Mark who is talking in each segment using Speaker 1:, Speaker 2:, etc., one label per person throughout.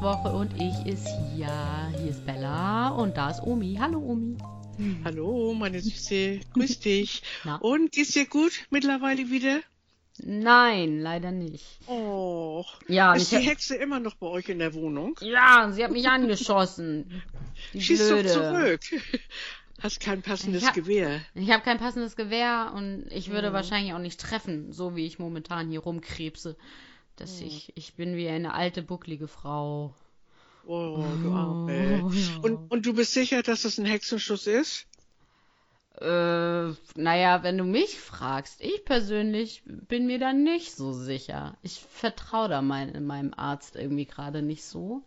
Speaker 1: Woche und ich ist hier. Hier ist Bella und da ist Omi. Hallo Omi.
Speaker 2: Hallo, meine Süße. Grüß dich.
Speaker 1: Na?
Speaker 2: Und geht's dir gut mittlerweile wieder?
Speaker 1: Nein, leider nicht.
Speaker 2: Oh.
Speaker 1: Ja,
Speaker 2: ist die
Speaker 1: hab-
Speaker 2: Hexe immer noch bei euch in der Wohnung?
Speaker 1: Ja, sie hat mich angeschossen. Die
Speaker 2: Schieß
Speaker 1: Blöde.
Speaker 2: doch zurück. Hast kein passendes
Speaker 1: Ich hab-
Speaker 2: Gewehr.
Speaker 1: Ich habe kein passendes Gewehr und ich würde wahrscheinlich auch nicht treffen, so wie ich momentan hier rumkrebse. Dass
Speaker 2: Mhm.
Speaker 1: ich, ich bin wie eine alte, bucklige Frau.
Speaker 2: Oh, du Arme.
Speaker 1: Oh, ja.
Speaker 2: Und, und du bist sicher, dass es ein Hexenschuss ist?
Speaker 1: Äh, naja, wenn du mich fragst, ich persönlich bin mir da nicht so sicher. Ich vertraue da mein, meinem Arzt irgendwie gerade nicht so.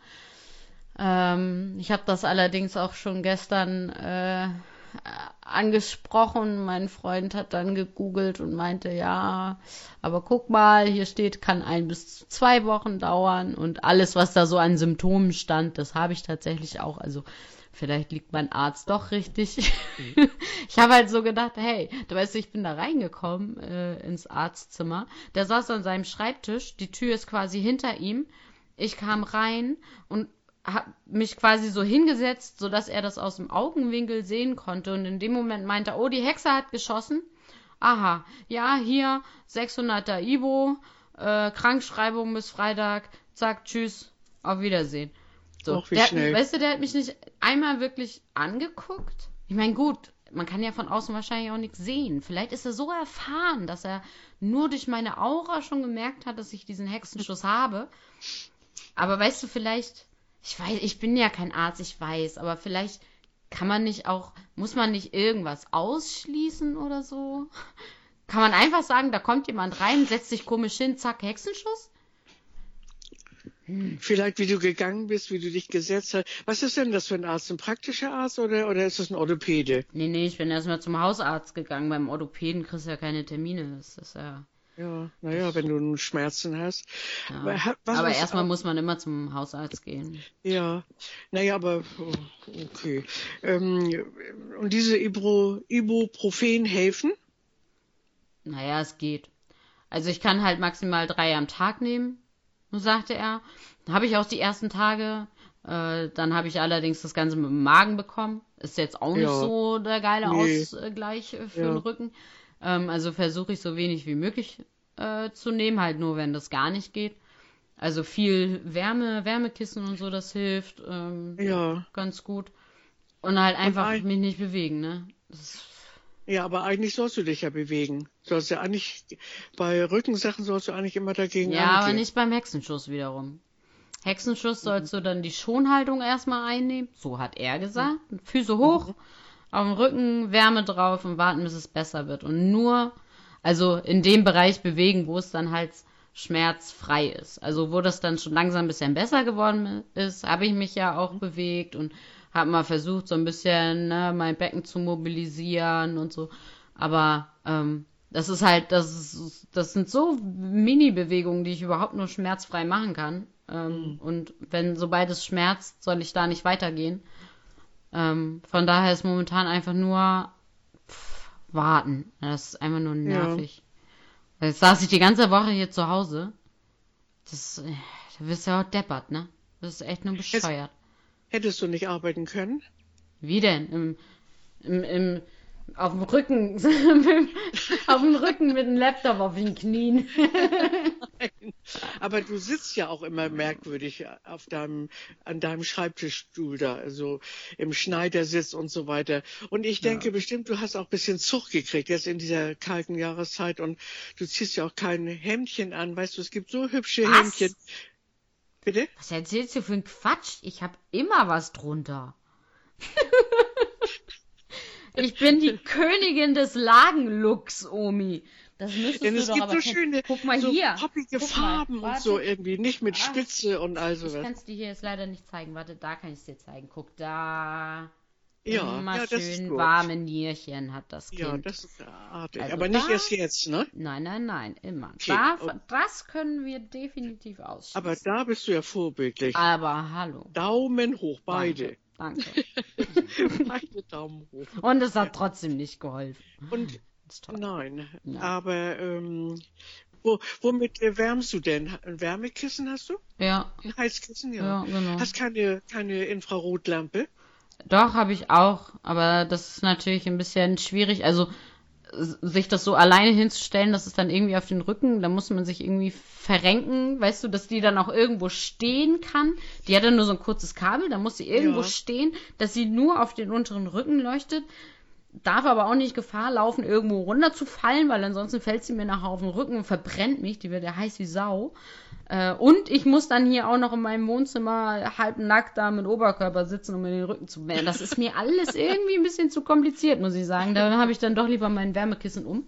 Speaker 1: Ähm, ich habe das allerdings auch schon gestern äh, angesprochen. Mein Freund hat dann gegoogelt und meinte, ja, aber guck mal, hier steht, kann ein bis zwei Wochen dauern und alles, was da so an Symptomen stand, das habe ich tatsächlich auch. Also vielleicht liegt mein Arzt doch richtig. ich habe halt so gedacht, hey, du weißt, ich bin da reingekommen äh, ins Arztzimmer. Der saß an seinem Schreibtisch, die Tür ist quasi hinter ihm. Ich kam rein und habe mich quasi so hingesetzt, sodass er das aus dem Augenwinkel sehen konnte. Und in dem Moment meinte er, oh, die Hexe hat geschossen. Aha, ja, hier 600er Ibo, äh, Krankschreibung bis Freitag, zack, tschüss, auf Wiedersehen. So,
Speaker 2: Och, wie
Speaker 1: der hat,
Speaker 2: schnell.
Speaker 1: weißt du, der hat mich nicht einmal wirklich angeguckt. Ich meine, gut, man kann ja von außen wahrscheinlich auch nichts sehen. Vielleicht ist er so erfahren, dass er nur durch meine Aura schon gemerkt hat, dass ich diesen Hexenschuss habe. Aber weißt du, vielleicht, ich weiß, ich bin ja kein Arzt, ich weiß, aber vielleicht kann man nicht auch, muss man nicht irgendwas ausschließen oder so? Kann man einfach sagen, da kommt jemand rein, setzt sich komisch hin, zack, Hexenschuss?
Speaker 2: Vielleicht, wie du gegangen bist, wie du dich gesetzt hast. Was ist denn das für ein Arzt? Ein praktischer Arzt oder, oder ist es ein Orthopäde?
Speaker 1: Nee, nee, ich bin erstmal zum Hausarzt gegangen. Beim Orthopäden kriegst du ja keine Termine. Das ist ja.
Speaker 2: Ja, naja, wenn du Schmerzen hast.
Speaker 1: ja.
Speaker 2: Aber
Speaker 1: aber erstmal muss man immer zum Hausarzt gehen.
Speaker 2: Ja, naja, aber oh, okay. Ähm, und diese Ibro, Ibuprofen helfen?
Speaker 1: Naja, es geht. Also ich kann halt maximal drei am Tag nehmen, sagte er. Habe ich auch die ersten Tage. Äh, dann habe ich allerdings das Ganze mit dem Magen bekommen. Ist jetzt auch nicht
Speaker 2: Ja.
Speaker 1: so der geile
Speaker 2: Nee.
Speaker 1: Ausgleich äh, für
Speaker 2: Ja.
Speaker 1: den Rücken. Ähm, also versuche ich so wenig wie möglich äh, zu nehmen, halt nur wenn das gar nicht geht. Also viel Wärme, Wärmekissen und so, das hilft ähm,
Speaker 2: Ja,
Speaker 1: ganz gut. Und halt einfach
Speaker 2: ein-
Speaker 1: mich nicht bewegen, ne?
Speaker 2: Ja, aber eigentlich sollst du dich ja bewegen. Du sollst ja eigentlich, bei Rückensachen sollst du eigentlich immer dagegen
Speaker 1: Ja, aber
Speaker 2: angehen.
Speaker 1: nicht beim Hexenschuss wiederum. Hexenschuss sollst du dann die Schonhaltung erstmal einnehmen. So hat er gesagt. Füße hoch, auf dem Rücken, Wärme drauf und warten, bis es besser wird. Und nur, also in dem Bereich bewegen, wo es dann halt schmerzfrei ist. Also wo das dann schon langsam ein bisschen besser geworden ist, habe ich mich ja auch bewegt und habe mal versucht, so ein bisschen ne, mein Becken zu mobilisieren und so. Aber ähm, das ist halt, das, ist, das sind so Mini-Bewegungen, die ich überhaupt nur schmerzfrei machen kann. Ähm, Und wenn, sobald es schmerzt, soll ich da nicht weitergehen. Ähm, von daher ist momentan einfach nur pff, warten. Das ist einfach nur nervig. Jetzt saß ich die ganze Woche hier zu Hause. Das, äh, da wirst du ja auch deppert, ne? Das ist echt nur bescheuert.
Speaker 2: Hättest du nicht arbeiten können?
Speaker 1: Wie denn? Im, im, im, auf dem Rücken, auf dem Rücken mit dem Laptop auf den Knien.
Speaker 2: Aber du sitzt ja auch immer merkwürdig auf deinem, an deinem Schreibtischstuhl da, also im Schneidersitz und so weiter. Und ich denke bestimmt, du hast auch ein bisschen Zug gekriegt jetzt in dieser kalten Jahreszeit und du ziehst ja auch kein Hemdchen an. Weißt du, es gibt so hübsche
Speaker 1: Was?
Speaker 2: Hemdchen. Bitte?
Speaker 1: Was erzählst du für einen Quatsch? Ich habe immer was drunter. ich bin die Königin des Lagenlooks, Omi. Das müsstest
Speaker 2: Denn
Speaker 1: du
Speaker 2: es
Speaker 1: doch
Speaker 2: gibt
Speaker 1: aber
Speaker 2: so
Speaker 1: kennen.
Speaker 2: schöne,
Speaker 1: Guck mal
Speaker 2: so
Speaker 1: hier.
Speaker 2: poppige
Speaker 1: Guck mal.
Speaker 2: Farben und
Speaker 1: Warte.
Speaker 2: so irgendwie, nicht mit
Speaker 1: Ah.
Speaker 2: Spitze und all
Speaker 1: Ich
Speaker 2: sowas.
Speaker 1: kann es dir hier jetzt leider nicht zeigen. Warte, da kann ich es dir zeigen. Guck, da.
Speaker 2: Ja,
Speaker 1: immer
Speaker 2: ja, das ist
Speaker 1: schön warme Nierchen hat das Kind.
Speaker 2: Ja, das ist artig.
Speaker 1: Also
Speaker 2: Aber nicht
Speaker 1: da-
Speaker 2: erst jetzt, ne?
Speaker 1: Nein, nein, nein, immer.
Speaker 2: Okay,
Speaker 1: Da,
Speaker 2: oh.
Speaker 1: Das können wir definitiv ausschließen.
Speaker 2: Aber da bist du ja vorbildlich.
Speaker 1: Aber hallo.
Speaker 2: Daumen hoch, beide.
Speaker 1: Danke.
Speaker 2: Beide Daumen hoch.
Speaker 1: Und es hat trotzdem nicht geholfen.
Speaker 2: Und nein,
Speaker 1: Ja.
Speaker 2: aber ähm, Wo, womit äh, wärmst du denn? Ein Wärmekissen hast du?
Speaker 1: Ja.
Speaker 2: Ein Heizkissen, ja.
Speaker 1: Ja, genau.
Speaker 2: Hast keine, keine Infrarotlampe?
Speaker 1: Doch, habe ich auch, aber das ist natürlich ein bisschen schwierig. Also sich das so alleine hinzustellen, das ist dann irgendwie auf den Rücken, da muss man sich irgendwie verrenken, weißt du, dass die dann auch irgendwo stehen kann. Die hat dann nur so ein kurzes Kabel, da muss sie irgendwo
Speaker 2: Ja.
Speaker 1: stehen, dass sie nur auf den unteren Rücken leuchtet. Darf aber auch nicht Gefahr laufen, irgendwo runterzufallen, weil ansonsten fällt sie mir nachher auf den Rücken und verbrennt mich. Die wird ja heiß wie Sau. Äh, und ich muss dann hier auch noch in meinem Wohnzimmer halb nackt da mit Oberkörper sitzen, um mir den Rücken zu wärmen. Das ist mir alles irgendwie ein bisschen zu kompliziert, muss ich sagen. Da habe ich dann doch lieber mein Wärmekissen um.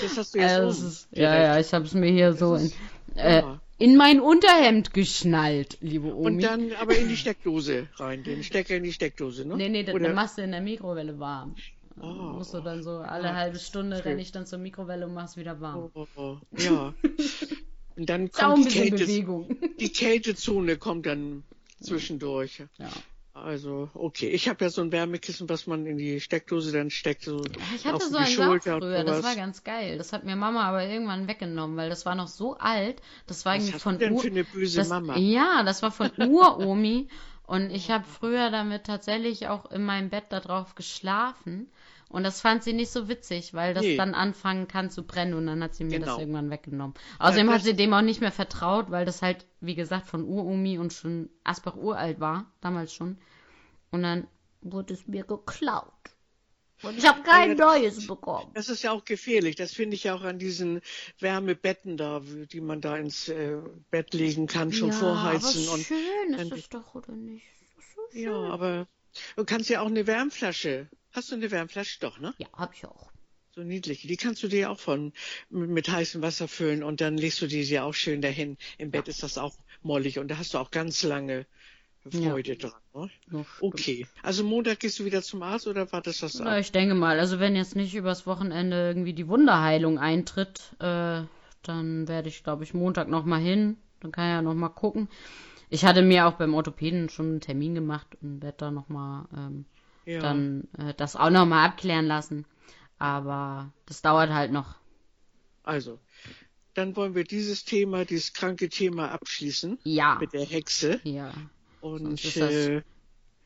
Speaker 2: Das hast du jetzt
Speaker 1: das
Speaker 2: oben.
Speaker 1: ist, ja, ja, ich habe es mir hier so in, äh. In mein Unterhemd geschnallt, liebe Omi.
Speaker 2: Und dann aber in die Steckdose rein, den Stecker in die Steckdose, ne?
Speaker 1: nee, nee, das, dann machst du in der Mikrowelle warm.
Speaker 2: Oh.
Speaker 1: Musst du dann so alle
Speaker 2: Ah,
Speaker 1: halbe Stunde renne ich dann zur Mikrowelle und mach's wieder warm.
Speaker 2: Oh, oh, oh. Ja. Und dann kommt die, Kälte,
Speaker 1: Bewegung.
Speaker 2: die Kältezone kommt dann zwischendurch.
Speaker 1: Ja.
Speaker 2: Also, okay. Ich habe ja so ein Wärmekissen, was man in die Steckdose dann steckt, so
Speaker 1: Ich hatte
Speaker 2: auf
Speaker 1: so Sack
Speaker 2: Schulter
Speaker 1: früher, das war ganz geil. Das hat mir Mama aber irgendwann weggenommen, weil das war noch so alt. Das war
Speaker 2: Was
Speaker 1: irgendwie von
Speaker 2: denn für eine böse
Speaker 1: das,
Speaker 2: Mama?
Speaker 1: Ja, das war von Uromi. Und ich habe früher damit tatsächlich auch in meinem Bett da drauf geschlafen. Und das fand sie nicht so witzig, weil das
Speaker 2: Nee.
Speaker 1: dann anfangen kann zu brennen und dann hat sie mir das
Speaker 2: Genau.
Speaker 1: irgendwann weggenommen. Außerdem
Speaker 2: das-
Speaker 1: hat sie dem auch nicht mehr vertraut, weil das halt, wie gesagt, von Uromi und schon Asbach uralt war, damals schon. Und dann wurde es mir geklaut. Und ich habe kein
Speaker 2: Ja,
Speaker 1: neues bekommen.
Speaker 2: Das ist ja auch gefährlich. Das finde ich ja auch an diesen Wärmebetten da, die man da ins äh, Bett legen kann, schon
Speaker 1: ja,
Speaker 2: vorheizen.
Speaker 1: Aber
Speaker 2: und
Speaker 1: schön
Speaker 2: dann-
Speaker 1: ist es doch, oder nicht? Das so.
Speaker 2: Ja, aber du kannst ja auch eine Wärmflasche. Hast du eine Wärmflasche? Doch, ne?
Speaker 1: Ja, hab ich auch.
Speaker 2: So niedliche. Die kannst du dir auch von mit, heißem Wasser füllen und dann legst du die dir auch schön dahin. Im Bett ist das auch mollig und da hast du auch ganz lange Freude dran. Ne? Okay. Also Montag gehst du wieder zum Arzt oder war das das
Speaker 1: Na, ich denke mal, also wenn jetzt nicht übers Wochenende irgendwie die Wunderheilung eintritt, äh, dann werde ich, glaube ich, Montag nochmal hin. Dann kann ich ja nochmal gucken. Ich hatte mir auch beim Orthopäden schon einen Termin gemacht und werde da nochmal ähm,
Speaker 2: ja.
Speaker 1: dann äh, das auch nochmal abklären lassen. Aber das dauert halt noch.
Speaker 2: Also, dann wollen wir dieses Thema, dieses kranke Thema abschließen
Speaker 1: Ja.
Speaker 2: mit der Hexe.
Speaker 1: Ja.
Speaker 2: Und
Speaker 1: Sonst ist das
Speaker 2: äh,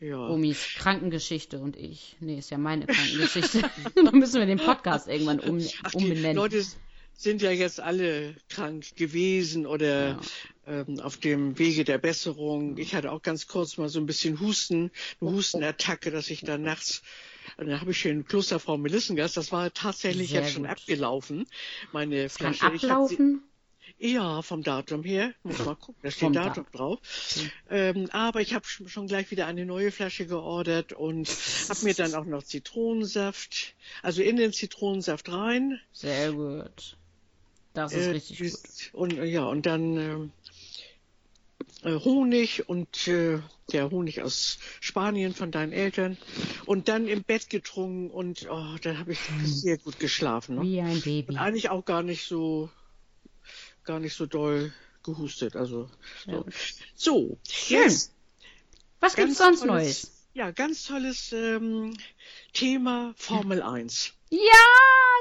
Speaker 2: ja.
Speaker 1: Omis Krankengeschichte und ich. Nee, ist ja meine Krankengeschichte. dann müssen wir den Podcast irgendwann um,
Speaker 2: Ach, die
Speaker 1: umbenennen.
Speaker 2: Leute sind ja jetzt alle krank gewesen oder
Speaker 1: Ja.
Speaker 2: ähm, auf dem Wege der Besserung. Ich hatte auch ganz kurz mal so ein bisschen Husten, eine Hustenattacke, dass ich dann nachts, und dann habe ich schön Klosterfrau Melissengast, das war tatsächlich
Speaker 1: Sehr
Speaker 2: jetzt schon
Speaker 1: gut.
Speaker 2: abgelaufen, meine Flasche.
Speaker 1: Ablaufen.
Speaker 2: Ja, vom Datum her. Muss mal gucken, da steht Datum
Speaker 1: Datum.
Speaker 2: drauf. Ähm, aber ich habe schon gleich wieder eine neue Flasche geordert und habe mir dann auch noch Zitronensaft, also in den Zitronensaft rein.
Speaker 1: Sehr gut. Das ist
Speaker 2: äh,
Speaker 1: richtig gut.
Speaker 2: Und äh, ja, und dann ähm, äh, Honig und äh, der Honig aus Spanien von deinen Eltern und dann im Bett getrunken und oh, dann habe ich sehr gut geschlafen. Ne?
Speaker 1: Wie ein Baby.
Speaker 2: Und eigentlich auch gar nicht so, gar nicht so doll gehustet. Also
Speaker 1: Ja.
Speaker 2: so. so
Speaker 1: Schön.
Speaker 2: jetzt
Speaker 1: Was gibt's sonst Neues?
Speaker 2: Ja, ganz tolles ähm, Thema Formel 1.
Speaker 1: Ja,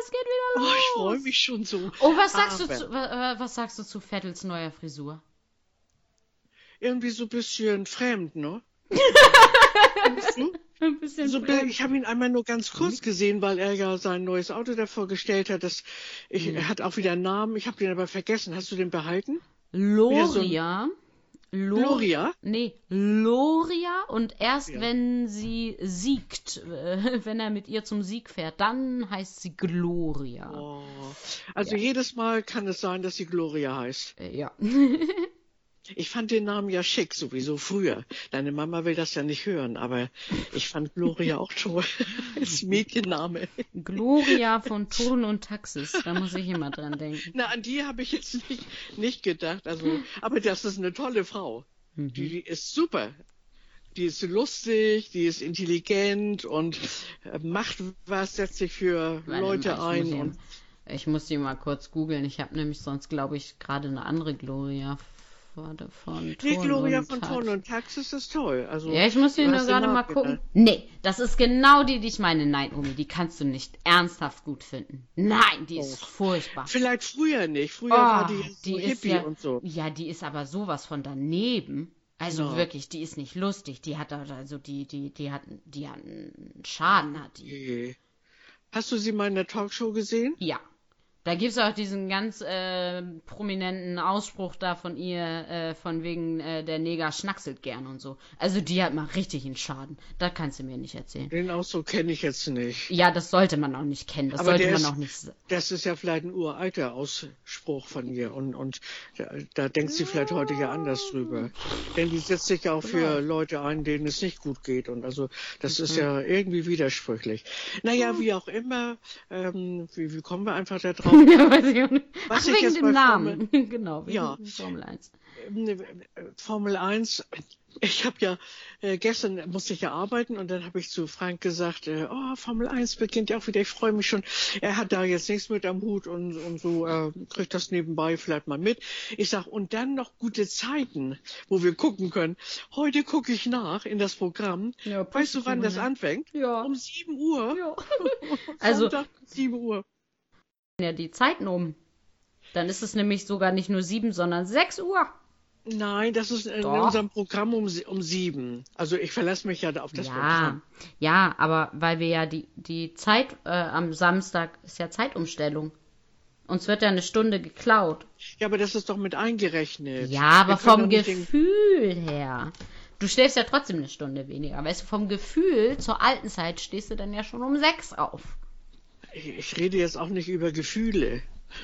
Speaker 1: es geht
Speaker 2: Oh,
Speaker 1: wieder los.
Speaker 2: ich freue mich schon so.
Speaker 1: Oh, was sagst du zu, äh, was sagst du zu Vettels neuer Frisur?
Speaker 2: Irgendwie so ein bisschen fremd, ne? Du?
Speaker 1: Ein bisschen
Speaker 2: So,
Speaker 1: fremd.
Speaker 2: ich habe ihn einmal nur ganz kurz gesehen, weil er ja sein neues Auto davor gestellt hat. Das, ich, Er hat auch wieder einen Namen, ich habe den aber vergessen. Hast du den behalten?
Speaker 1: Loria. Lo-
Speaker 2: Gloria?
Speaker 1: Nee, Loria und erst
Speaker 2: Ja.
Speaker 1: wenn sie siegt, äh, wenn er mit ihr zum Sieg fährt, dann heißt sie Gloria.
Speaker 2: Oh. Also jedes Mal kann es sein, dass sie Gloria heißt.
Speaker 1: Äh, ja.
Speaker 2: Ich fand den Namen ja schick, sowieso früher. Deine Mama will das ja nicht hören, aber ich fand Gloria auch toll. Als Mädchenname.
Speaker 1: Gloria von Turn und Taxis, da muss ich immer dran denken.
Speaker 2: Na, an die habe ich jetzt nicht, nicht gedacht. Also, aber das ist eine tolle Frau.
Speaker 1: Mhm.
Speaker 2: Die, die ist super. Die ist lustig, die ist intelligent und äh, macht was, setzt sich für
Speaker 1: Warte
Speaker 2: Leute
Speaker 1: mal,
Speaker 2: ein.
Speaker 1: Ich muss die mal kurz googeln. Ich habe nämlich sonst, glaube ich, gerade eine andere Gloria warte, von
Speaker 2: Nee,
Speaker 1: Turn
Speaker 2: Gloria
Speaker 1: und
Speaker 2: von
Speaker 1: Tax.
Speaker 2: Turn und Taxis ist toll. Also,
Speaker 1: Ja, ich muss
Speaker 2: du
Speaker 1: nur gerade mal gucken.
Speaker 2: genannt.
Speaker 1: Nee, das ist genau die, die ich meine. Nein, Omi, die kannst du nicht ernsthaft gut finden. Nein, die ist furchtbar.
Speaker 2: Vielleicht früher nicht. Früher
Speaker 1: Oh,
Speaker 2: war die so
Speaker 1: die ist
Speaker 2: hippie
Speaker 1: ja,
Speaker 2: und so.
Speaker 1: ja, die ist aber sowas von daneben. Also
Speaker 2: Ja.
Speaker 1: wirklich, die ist nicht lustig. Die hat da- also die, die, die hat, die hat einen Schaden hat die.
Speaker 2: Hast du sie mal in der Talkshow gesehen?
Speaker 1: Ja. Da gibt's auch diesen ganz äh, prominenten Ausspruch da von ihr, äh, von wegen äh, der Neger schnackselt gern und so. Also die hat mal richtig einen Schaden. Das kannst du mir nicht erzählen.
Speaker 2: Den Ausdruck kenne ich jetzt nicht.
Speaker 1: Ja, das sollte man auch nicht kennen. Das
Speaker 2: Aber
Speaker 1: sollte man
Speaker 2: ist-
Speaker 1: auch nicht.
Speaker 2: Das ist ja vielleicht ein uralter Ausspruch von ihr und, und da, da denkt sie vielleicht heute ja anders drüber. Denn die setzt sich ja auch für Leute ein, denen es nicht gut geht und also das ist ja irgendwie widersprüchlich. Naja, wie auch immer, ähm, wie, wie kommen wir einfach da drauf?
Speaker 1: ja, weiß ich auch nicht.
Speaker 2: Was
Speaker 1: Ach,
Speaker 2: ich
Speaker 1: wegen dem Namen. genau, wegen
Speaker 2: Ja.
Speaker 1: Formel 1.
Speaker 2: Ähm, Formel 1, ich habe ja äh, gestern musste ich ja arbeiten und dann habe ich zu Frank gesagt, äh, oh, Formel 1 beginnt ja auch wieder, ich freue mich schon. Er hat da jetzt nichts mit am Hut und, und so äh, kriegt das nebenbei vielleicht mal mit. Ich sag und dann noch gute Zeiten, wo wir gucken können. Heute gucke ich nach in das Programm.
Speaker 1: Ja,
Speaker 2: weißt du, wann das anfängt?
Speaker 1: Ja.
Speaker 2: Um 7 Uhr.
Speaker 1: Ja. Also-
Speaker 2: Sonntag 7 Uhr.
Speaker 1: Ja, die Zeiten um. Dann ist es nämlich sogar nicht nur 7, sondern 6 Uhr.
Speaker 2: Nein, das ist in
Speaker 1: Doch.
Speaker 2: unserem Programm um, um 7. Also ich verlasse mich ja auf das
Speaker 1: ja,
Speaker 2: Programm.
Speaker 1: ja, aber weil wir ja die, die Zeit äh, am Samstag ist ja Zeitumstellung. Uns wird ja eine Stunde geklaut.
Speaker 2: Ja, aber das ist doch mit eingerechnet.
Speaker 1: Ja, aber vom
Speaker 2: nicht den-
Speaker 1: Gefühl her. Du schläfst ja trotzdem eine Stunde weniger. Weißt du, vom Gefühl zur alten Zeit stehst du dann ja schon um sechs auf.
Speaker 2: Ich, rede jetzt auch nicht über Gefühle.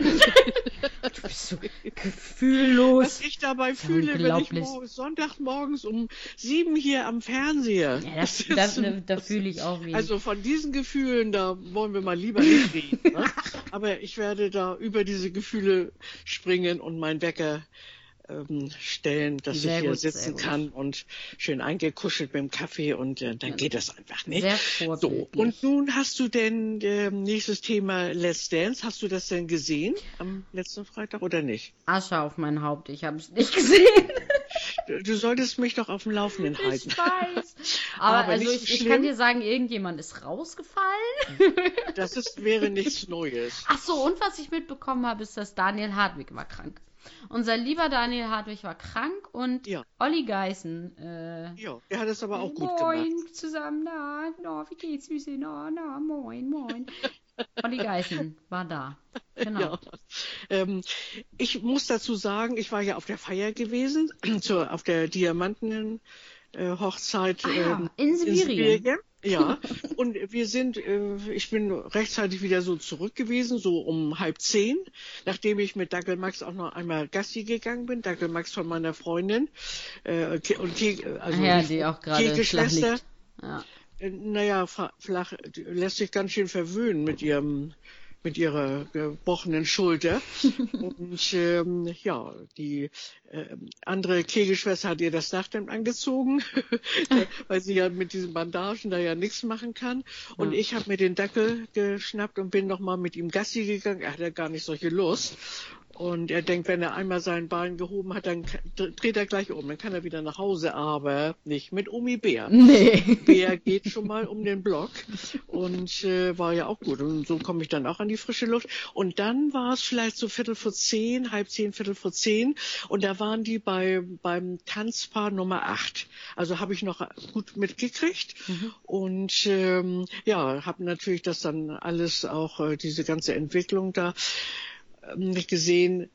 Speaker 1: Du bist so gefühllos.
Speaker 2: Was ich dabei fühle, wenn ich Sonntagmorgens um sieben hier am Fernseher.
Speaker 1: Ja, das,
Speaker 2: sitze.
Speaker 1: das, da fühle ich auch wie.
Speaker 2: also von diesen Gefühlen, da wollen wir mal lieber nicht reden. Ne? Aber ich werde da über diese Gefühle springen und meinen Wecker ähm, stellen, dass
Speaker 1: Sehr
Speaker 2: ich hier
Speaker 1: gut,
Speaker 2: sitzen
Speaker 1: gut.
Speaker 2: kann und schön eingekuschelt mit dem Kaffee und äh, dann geht das einfach nicht.
Speaker 1: Sehr
Speaker 2: So, und nun hast du denn ähm, nächstes Thema Let's Dance. Hast du das denn gesehen am letzten Freitag oder nicht?
Speaker 1: Asche auf mein Haupt, ich habe es nicht gesehen.
Speaker 2: Du, du solltest mich doch auf dem Laufenden halten.
Speaker 1: Ich weiß. Aber,
Speaker 2: Aber
Speaker 1: also ich, ich kann dir sagen, irgendjemand ist rausgefallen.
Speaker 2: Das ist, wäre nichts Neues.
Speaker 1: Ach so, und was ich mitbekommen habe, ist, dass Daniel Hartwig war krank. Unser lieber Daniel Hartwig war krank und
Speaker 2: Ja.
Speaker 1: Olli Geißen, äh,
Speaker 2: Ja, er hat es aber auch gut
Speaker 1: moin
Speaker 2: gemacht.
Speaker 1: zusammen, na, na, wie geht's, Süße, na, na, moin, moin. Olli Geißen war da. Genau.
Speaker 2: Ja. Ähm, ich muss dazu sagen, ich war ja auf der Feier gewesen, zur, auf der Diamanten Hochzeit
Speaker 1: Ah ja,
Speaker 2: ähm,
Speaker 1: in Sibirien.
Speaker 2: Ja, und wir sind, äh, ich bin rechtzeitig wieder so zurück gewesen, so um halb zehn, nachdem ich mit Dackel Max auch noch einmal Gassi gegangen bin. Dackel Max von meiner Freundin äh, und Ke also
Speaker 1: Ach ja,
Speaker 2: die
Speaker 1: auch gerade liegt. Ja.
Speaker 2: Äh, Naja, flach, lässt sich ganz schön verwöhnen mit ihrem, mit ihrer gebrochenen Schulter. Und ähm, ja, die äh, andere Kegelschwester hat ihr das Nachthemd angezogen, weil sie ja mit diesen Bandagen da ja nichts machen kann. Und
Speaker 1: Ja.
Speaker 2: ich habe mir den Dackel geschnappt und bin nochmal mit ihm Gassi gegangen. Er hat ja gar nicht solche Lust. Und er denkt, wenn er einmal sein Bein gehoben hat, dann dreht er gleich um. Dann kann er wieder nach Hause, aber nicht mit Omi Bär.
Speaker 1: Nee.
Speaker 2: Bär geht schon mal um den Block und äh, war ja auch gut. Und so komme ich dann auch an die frische Luft. Und dann war es vielleicht so Viertel vor zehn, halb zehn, Viertel vor zehn. Und da waren die bei beim Tanzpaar Nummer acht. Also habe ich noch gut mitgekriegt. Und ähm, ja, habe natürlich das dann alles auch, äh, diese ganze Entwicklung da ähm, gesehen.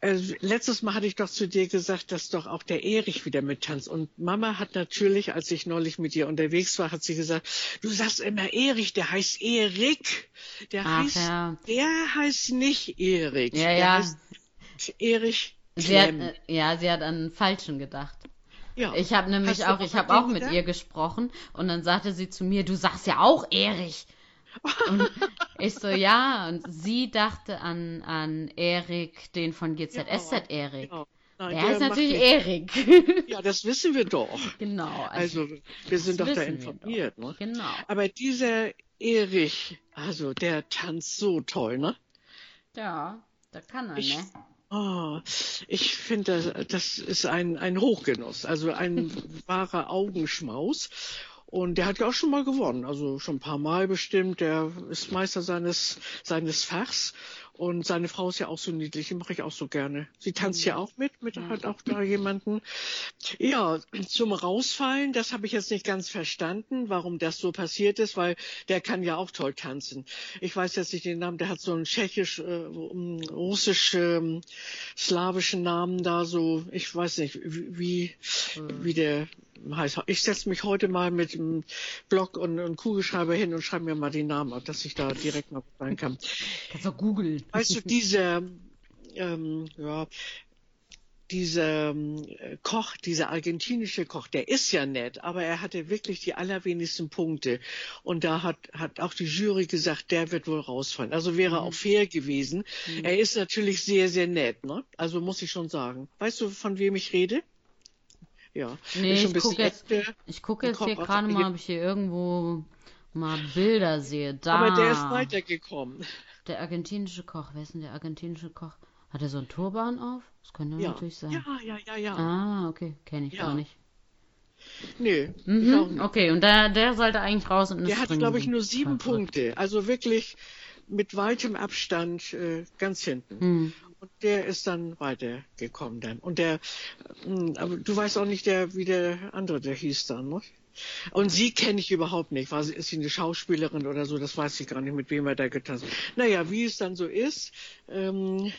Speaker 2: Äh, letztes Mal hatte ich doch zu dir gesagt, dass doch auch der Erich wieder mittanzt. Und Mama hat natürlich, als ich neulich mit ihr unterwegs war, hat sie gesagt, du sagst immer Erich, der heißt Erik. Der
Speaker 1: Ach,
Speaker 2: heißt,
Speaker 1: ja.
Speaker 2: der heißt nicht Erik.
Speaker 1: Ja,
Speaker 2: der
Speaker 1: ja.
Speaker 2: heißt Erich
Speaker 1: Sie hat, äh, ja, sie hat an einen Falschen gedacht.
Speaker 2: ja.
Speaker 1: Ich habe nämlich
Speaker 2: Hast
Speaker 1: auch, ich habe auch mit
Speaker 2: gedacht?
Speaker 1: ihr gesprochen und dann sagte sie zu mir, du sagst ja auch Erich. Und ich so, ja, und sie dachte an, an Erik, den von GZSZ Erik.
Speaker 2: Genau. Nein,
Speaker 1: Der heißt
Speaker 2: macht
Speaker 1: natürlich Erik.
Speaker 2: Ja, das wissen wir doch.
Speaker 1: genau.
Speaker 2: Also, wir sind doch da informiert.
Speaker 1: doch.
Speaker 2: Ne?
Speaker 1: Genau.
Speaker 2: Aber dieser Erich, also der tanzt so toll, ne?
Speaker 1: Ja, da kann er,
Speaker 2: Ich,
Speaker 1: ne?
Speaker 2: Oh, ich finde, das ist ein, ein Hochgenuss, also ein wahrer Augenschmaus. Und der hat ja auch schon mal gewonnen, also schon ein paar Mal bestimmt. Der ist Meister seines, seines Fachs. Und seine Frau ist ja auch so niedlich, die mache ich auch so gerne. Sie tanzt ja auch mit, mit hat auch da jemanden. Ja, zum Rausfallen, das habe ich jetzt nicht ganz verstanden, warum das so passiert ist, weil der kann ja auch toll tanzen. Ich weiß jetzt nicht den Namen, der hat so einen tschechisch, äh, russisch, äh, slawischen Namen da, so, ich weiß nicht, wie, wie der heißt. Ich setze mich heute mal mit einem Block und einem Kugelschreiber hin und schreibe mir mal die Namen ab, dass ich da direkt mal rein kann.
Speaker 1: Du googeln.
Speaker 2: Weißt du, dieser, ähm, ja, dieser ähm, Koch, dieser argentinische Koch, der ist ja nett, aber er hatte wirklich die allerwenigsten Punkte. Und da hat, hat auch die Jury gesagt, der wird wohl rausfallen. Also wäre mhm. auch fair gewesen. Mhm. Er ist natürlich sehr, sehr nett, ne? Also muss ich schon sagen. Weißt du, von wem ich rede?
Speaker 1: Ja. Nee, ich gucke jetzt, ich guck jetzt hier gerade mal, ob ich hier irgendwo mal Bilder sehe. Da.
Speaker 2: Aber der ist weitergekommen.
Speaker 1: Der argentinische Koch, wer ist denn der argentinische Koch? Hat er so einen Turban auf? Das könnte ja. natürlich sein.
Speaker 2: Ja, ja, ja, ja.
Speaker 1: Ah, okay, kenne ich ja. gar nicht.
Speaker 2: Nee.
Speaker 1: Mhm, okay, und der, der sollte eigentlich raus und
Speaker 2: Der hat, glaube ich, nur sieben Punkte. Also wirklich mit weitem Abstand äh, ganz hinten. Mhm. Und der ist dann weitergekommen dann. Und der, mh, aber du weißt auch nicht, der, wie der andere, der hieß dann, ne? Und sie kenne ich überhaupt nicht. War sie, ist sie eine Schauspielerin oder so? Das weiß ich gar nicht, mit wem er da getanzt hat. Naja, wie es dann so ist, ähm,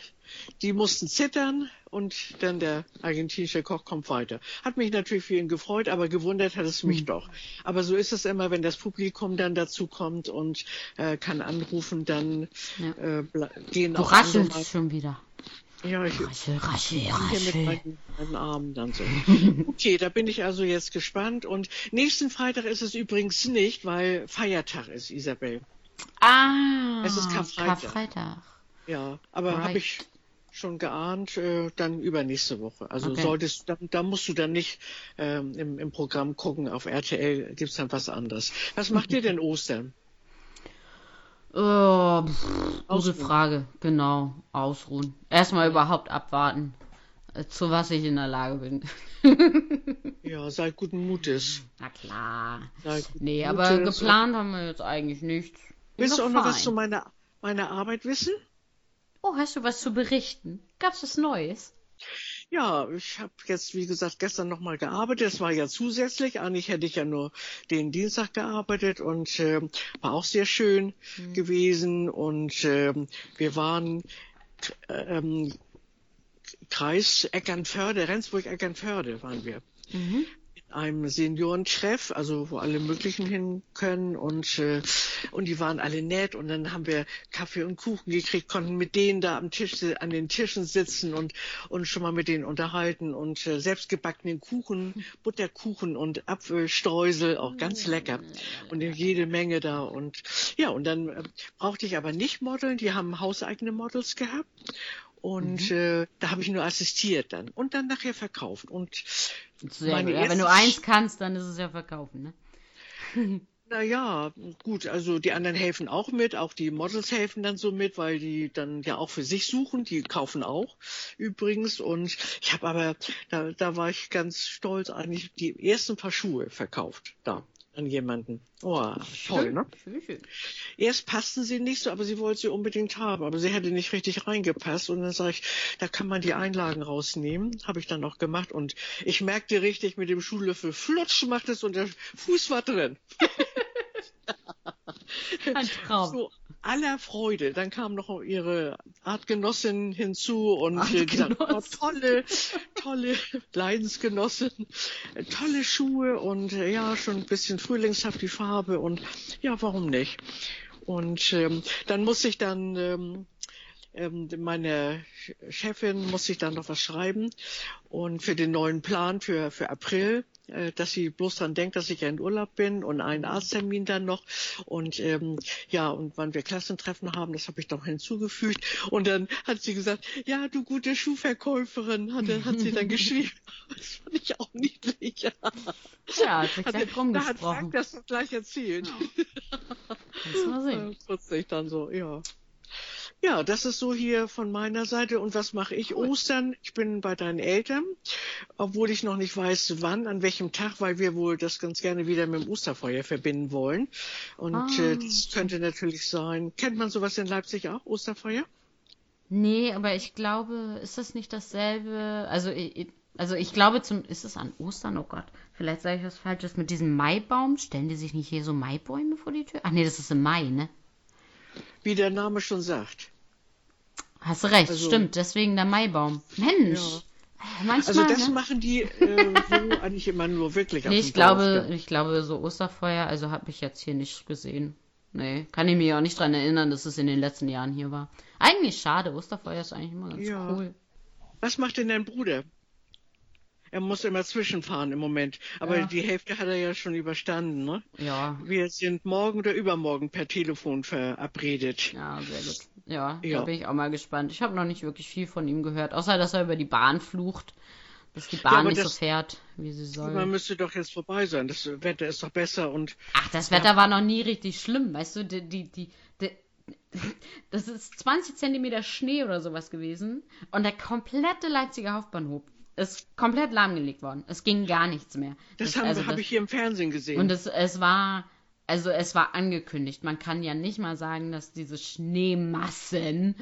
Speaker 2: die mussten zittern und dann der argentinische Koch kommt weiter. Hat mich natürlich für ihn gefreut, aber gewundert hat es mich mhm. doch. Aber so ist es immer, wenn das Publikum dann dazu kommt und äh, kann anrufen, dann ja. äh, gehen
Speaker 1: du auch raschelst schon wieder.
Speaker 2: Ja, ich
Speaker 1: raschel, raschel, raschel.
Speaker 2: Hier mit meinen, meinen Armen dann so. okay, da bin ich also jetzt gespannt. Und nächsten Freitag ist es übrigens nicht, weil Feiertag ist, Isabel.
Speaker 1: Ah,
Speaker 2: es ist Karfreitag.
Speaker 1: Karfreitag.
Speaker 2: Ja, aber right. habe ich schon geahnt, äh, dann übernächste Woche. Also okay. solltest, da, da, musst du dann nicht ähm, im, im Programm gucken, auf RTL gibt's dann was anderes. Was macht ihr denn Ostern?
Speaker 1: Oh, pff, gute Frage, genau. Ausruhen. Erstmal überhaupt abwarten, äh, zu was ich in der Lage bin.
Speaker 2: ja, sei guten Mutes.
Speaker 1: Na klar. nee, Mutes aber geplant haben wir jetzt eigentlich nichts.
Speaker 2: Willst du auch noch was zu meiner, meiner Arbeit wissen?
Speaker 1: Oh, hast du was zu berichten? Gab's was Neues?
Speaker 2: Ja, ich habe jetzt, wie gesagt, gestern nochmal gearbeitet. Das war ja zusätzlich. Eigentlich hätte ich ja nur den Dienstag gearbeitet und äh, war auch sehr schön mhm. gewesen. Und äh, wir waren ähm, Kreis Eckernförde, Rendsburg-Eckernförde waren wir. Mhm einem Seniorentreff, also wo alle möglichen hin können und äh, und die waren alle nett und dann haben wir Kaffee und Kuchen gekriegt, konnten mit denen da am Tisch an den Tischen sitzen und und schon mal mit denen unterhalten und äh, selbstgebackenen Kuchen, Butterkuchen und Apfelstreusel, auch ganz lecker. Und jede Menge da und ja und dann äh, brauchte ich aber nicht modeln, die haben hauseigene Models gehabt und mhm. äh, da habe ich nur assistiert dann und dann nachher verkauft. Und
Speaker 1: ja, wenn du eins kannst, dann ist es ja verkaufen,
Speaker 2: ne? Naja, gut, also die anderen helfen auch mit, auch die Models helfen dann so mit, weil die dann ja auch für sich suchen, die kaufen auch übrigens. Und ich habe aber, da, da war ich ganz stolz, eigentlich die ersten paar Schuhe verkauft da an jemanden. Oh, toll, ne? Schön, schön. Erst passten sie nicht so, aber sie wollte sie unbedingt haben, aber sie hätte nicht richtig reingepasst. Und dann sage ich, da kann man die Einlagen rausnehmen. Habe ich dann auch gemacht und ich merkte richtig mit dem Schuhlöffel, flutsch macht es und der Fuß war drin.
Speaker 1: Ein Traum. So,
Speaker 2: aller Freude. Dann kam noch ihre Artgenossin hinzu und gesagt, oh, tolle, tolle Leidensgenossin, tolle Schuhe und äh, ja, schon ein bisschen frühlingshaft die Farbe und ja, warum nicht? Und ähm, dann muss ich dann ähm, ähm, meine Chefin muss ich dann noch was schreiben und für den neuen Plan für, für April, äh, dass sie bloß dran denkt, dass ich ja in Urlaub bin und einen Arzttermin dann noch und ähm, ja, und wann wir Klassentreffen haben, das habe ich doch hinzugefügt und dann hat sie gesagt, ja, du gute Schuhverkäuferin, hat, hat sie dann geschrieben. Das fand ich auch niedlich. Ja,
Speaker 1: hat sich gleich rumgesprochen. Da hat Frank
Speaker 2: das gleich erzählt.
Speaker 1: Ja. Kannst mal sehen.
Speaker 2: Putzig dann so, ja. Ja, das ist so hier von meiner Seite. Und was mache ich?
Speaker 1: Cool.
Speaker 2: Ostern. Ich bin bei deinen Eltern, obwohl ich noch nicht weiß, wann, an welchem Tag, weil wir wohl das ganz gerne wieder mit dem Osterfeuer verbinden wollen. Und
Speaker 1: Ah.
Speaker 2: äh, das könnte natürlich sein. Kennt man sowas in Leipzig auch, Osterfeuer?
Speaker 1: Nee, aber ich glaube, ist das nicht dasselbe? Also, ich, also ich glaube zum, ist es an Ostern? Oh Gott, vielleicht sage ich was Falsches. Mit diesem Maibaum, stellen die sich nicht hier so Maibäume vor die Tür? Ach nee, das ist im Mai, ne?
Speaker 2: Wie der Name schon sagt.
Speaker 1: Hast recht,
Speaker 2: Also-
Speaker 1: stimmt, deswegen der Maibaum. Mensch,
Speaker 2: Ja.
Speaker 1: äh, manchmal,
Speaker 2: Also das
Speaker 1: ne?
Speaker 2: machen die äh, so eigentlich immer nur wirklich
Speaker 1: Nee, ich glaube, ich glaube, so Osterfeuer, also habe ich jetzt hier nicht gesehen. Nee, kann ich mich auch nicht dran erinnern, dass es in den letzten Jahren hier war. Eigentlich schade, Osterfeuer ist eigentlich immer ganz
Speaker 2: Ja.
Speaker 1: cool.
Speaker 2: Was macht denn dein Bruder? Er muss immer zwischenfahren im Moment. Aber
Speaker 1: Ja.
Speaker 2: die Hälfte hat er ja schon überstanden, ne?
Speaker 1: Ja,
Speaker 2: Wir sind morgen oder übermorgen per Telefon verabredet.
Speaker 1: ja, sehr gut. Ja,
Speaker 2: Ja.
Speaker 1: da bin ich auch mal gespannt. Ich habe noch nicht wirklich viel von ihm gehört, außer dass er über die Bahn flucht, dass die Bahn
Speaker 2: aber
Speaker 1: nicht
Speaker 2: das-
Speaker 1: so fährt, wie sie soll.
Speaker 2: Man müsste doch jetzt vorbei sein. Das Wetter ist doch besser und
Speaker 1: Ach, das Wetter war noch nie richtig schlimm, weißt du, die, die, die, die das ist 20 Zentimeter Schnee oder sowas gewesen und der komplette Leipziger Hauptbahnhof ist komplett lahmgelegt worden. Es ging gar nichts mehr.
Speaker 2: das, haben
Speaker 1: also
Speaker 2: habe ich hier im Fernsehen gesehen.
Speaker 1: Und es, es war, also es war angekündigt. Man kann ja nicht mal sagen, dass diese Schneemassen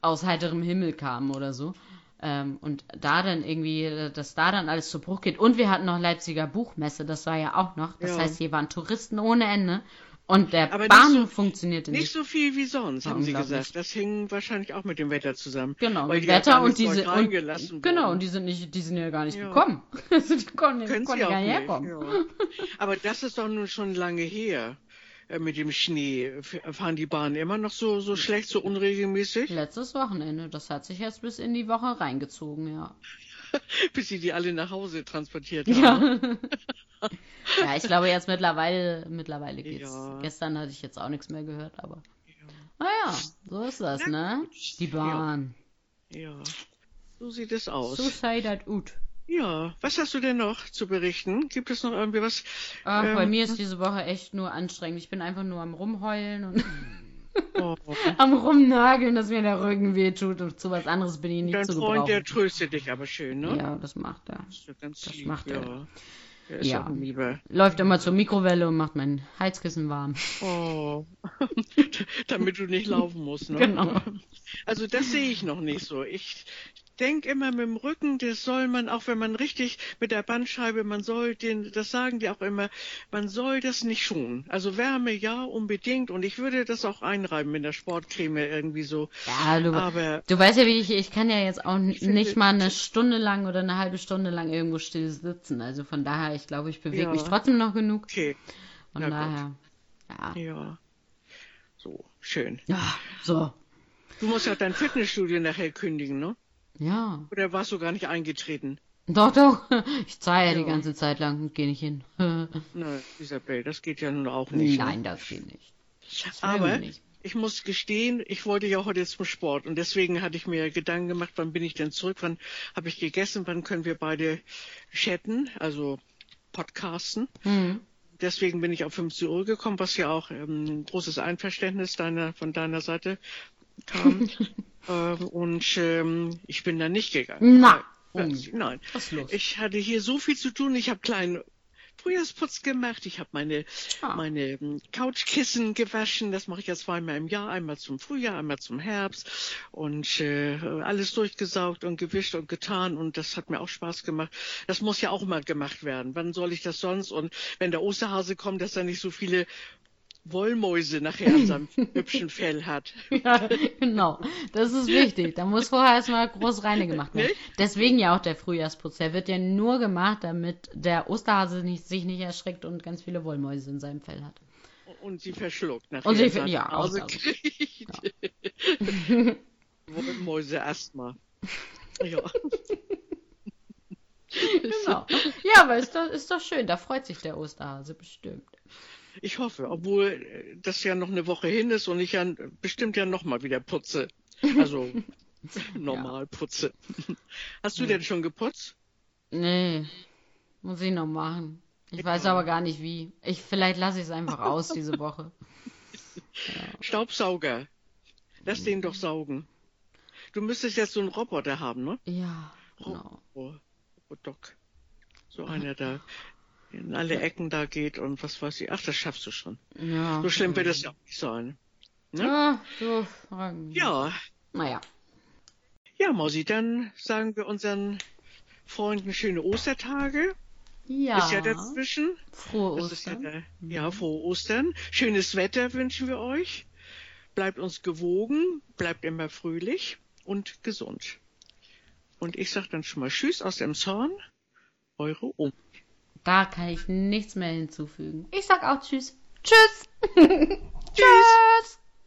Speaker 1: aus heiterem Himmel kamen oder so. Ähm, und da dann irgendwie, dass da dann alles zu Bruch geht. Und wir hatten noch Leipziger Buchmesse, das war ja auch noch. Das
Speaker 2: Ja.
Speaker 1: heißt, hier waren Touristen ohne Ende. Und der
Speaker 2: Aber
Speaker 1: Bahnhof
Speaker 2: so-
Speaker 1: funktionierte nicht.
Speaker 2: nicht so viel wie sonst, haben sie gesagt. Das hing wahrscheinlich auch mit dem Wetter zusammen.
Speaker 1: Genau,
Speaker 2: Weil
Speaker 1: Wetter und diese und, genau und die sind nicht, die sind ja gar nicht
Speaker 2: Ja.
Speaker 1: gekommen. Die konnten,
Speaker 2: Können
Speaker 1: konnten
Speaker 2: sie auch
Speaker 1: gar nicht herkommen.
Speaker 2: Ja. Aber das ist doch nun schon lange her äh, mit dem Schnee. Fahren die Bahnen immer noch so, so schlecht, so unregelmäßig,
Speaker 1: Letztes Wochenende, das hat sich jetzt bis in die Woche reingezogen, ja.
Speaker 2: bis sie die alle nach Hause transportiert haben?
Speaker 1: Ja. ja, ich glaube jetzt mittlerweile, mittlerweile geht's.
Speaker 2: Ja.
Speaker 1: Gestern hatte ich jetzt auch nichts mehr gehört, aber. Naja, so ist das, ne? Die Bahn.
Speaker 2: Ja, so sieht es aus.
Speaker 1: So sei das gut.
Speaker 2: Ja, was hast du denn noch zu berichten? Gibt es noch irgendwie was?
Speaker 1: Ach,
Speaker 2: Ähm,
Speaker 1: bei mir ist diese Woche echt nur anstrengend. Ich bin einfach nur am Rumheulen und
Speaker 2: Oh,
Speaker 1: am Rumnageln, dass mir der Rücken wehtut und zu was anderes bin ich nicht
Speaker 2: dein
Speaker 1: zu
Speaker 2: Freund, der
Speaker 1: gebrauchen.
Speaker 2: tröstet dich aber schön, ne?
Speaker 1: Ja, das macht er.
Speaker 2: Das ist ganz
Speaker 1: Das
Speaker 2: lieb,
Speaker 1: macht er.
Speaker 2: ja. Der
Speaker 1: Ja.
Speaker 2: Lieber.
Speaker 1: Läuft immer zur Mikrowelle und macht mein Heizkissen warm.
Speaker 2: Oh, damit du nicht laufen musst, ne?
Speaker 1: Genau.
Speaker 2: Also das sehe ich noch nicht so. Ich denke immer mit dem Rücken, das soll man, auch wenn man richtig mit der Bandscheibe, man soll den, das sagen die auch immer, man soll das nicht schonen. Also Wärme ja, unbedingt. Und ich würde das auch einreiben mit der Sportcreme irgendwie so.
Speaker 1: Ja, du,
Speaker 2: Aber
Speaker 1: du weißt ja, wie ich, ich kann ja jetzt auch n-
Speaker 2: finde-
Speaker 1: nicht mal eine Stunde lang oder eine halbe Stunde lang irgendwo still sitzen. Also von daher, ich glaube, ich bewege
Speaker 2: Ja.
Speaker 1: mich trotzdem noch genug.
Speaker 2: okay,
Speaker 1: Von
Speaker 2: Na gut.
Speaker 1: daher, ja.
Speaker 2: ja. So, schön.
Speaker 1: Ja, so.
Speaker 2: Du musst ja dein Fitnessstudio nachher kündigen, ne?
Speaker 1: Ja.
Speaker 2: Oder warst du gar nicht eingetreten?
Speaker 1: Doch, doch. Ich zahle ja die ganze Zeit lang und gehe nicht hin.
Speaker 2: Na, Isabel, das geht ja nun auch nicht. ne?
Speaker 1: Nein, das geht nicht. Das
Speaker 2: Aber
Speaker 1: nicht.
Speaker 2: ich muss gestehen, ich wollte ja heute zum Sport und deswegen hatte ich mir Gedanken gemacht, wann bin ich denn zurück, wann habe ich gegessen, wann können wir beide chatten, also podcasten.
Speaker 1: Hm.
Speaker 2: Deswegen bin ich auf 15 Uhr gekommen, was ja auch ähm, ein großes Einverständnis deiner, von deiner Seite kam. ähm, und ähm, ich bin da nicht gegangen.
Speaker 1: Na,
Speaker 2: Äh,
Speaker 1: um.
Speaker 2: Nein.
Speaker 1: Was ist los?
Speaker 2: Ich hatte hier so viel zu tun. Ich habe kleinen Frühjahrsputz gemacht. Ich habe meine,
Speaker 1: Ah.
Speaker 2: meine ähm, Couchkissen gewaschen. Das mache ich ja zweimal im Jahr. Einmal zum Frühjahr, einmal zum Herbst. Und äh, alles durchgesaugt und gewischt und getan. Und das hat mir auch Spaß gemacht. Das muss ja auch mal gemacht werden. Wann soll ich das sonst? Und wenn der Osterhase kommt, dass er nicht so viele Wollmäuse nachher an seinem hübschen Fell hat.
Speaker 1: Ja, genau. Das ist wichtig. Da muss vorher erstmal groß reine gemacht werden. Deswegen ja auch der Frühjahrsputz. Der wird ja nur gemacht, damit der Osterhase nicht, sich nicht erschreckt und ganz viele Wollmäuse in seinem Fell hat.
Speaker 2: Und sie verschluckt nachher.
Speaker 1: Und sie- ja, auch
Speaker 2: kriegt. Wollmäuse erstmal. Ja.
Speaker 1: Genau. Ja, aber ist doch, ist doch schön. Da freut sich der Osterhase bestimmt.
Speaker 2: Ich hoffe, obwohl äh, das ja noch eine Woche hin ist und ich ja bestimmt ja noch mal wieder putze. Also normal putze. Hast du denn schon geputzt?
Speaker 1: Nee, muss ich noch machen. Ich weiß aber gar nicht wie. Ich, vielleicht lasse ich es einfach aus diese Woche.
Speaker 2: Staubsauger. Lass den doch saugen. Du müsstest jetzt so einen Roboter haben, ne?
Speaker 1: Ja, genau.
Speaker 2: Oh, Doc. So einer, der in alle Ecken da geht und was weiß ich. Ach, das schaffst du schon.
Speaker 1: Ja.
Speaker 2: So schlimm wird das ja auch nicht sein. Ne?
Speaker 1: Ja, so. ähm,
Speaker 2: Ja,
Speaker 1: Naja.
Speaker 2: ja, Mausi, dann sagen wir unseren Freunden schöne Ostertage.
Speaker 1: Ja.
Speaker 2: Ist ja dazwischen.
Speaker 1: Frohe
Speaker 2: Das ist ja,
Speaker 1: Ostern.
Speaker 2: der, ja, frohe Ostern. Schönes Wetter wünschen wir euch. Bleibt uns gewogen, bleibt immer fröhlich und gesund. Und ich sag dann schon mal Tschüss aus dem Zorn. Eure Oma.
Speaker 1: Da kann ich nichts mehr hinzufügen. Ich sag auch Tschüss.
Speaker 2: Tschüss.
Speaker 1: Tschüss.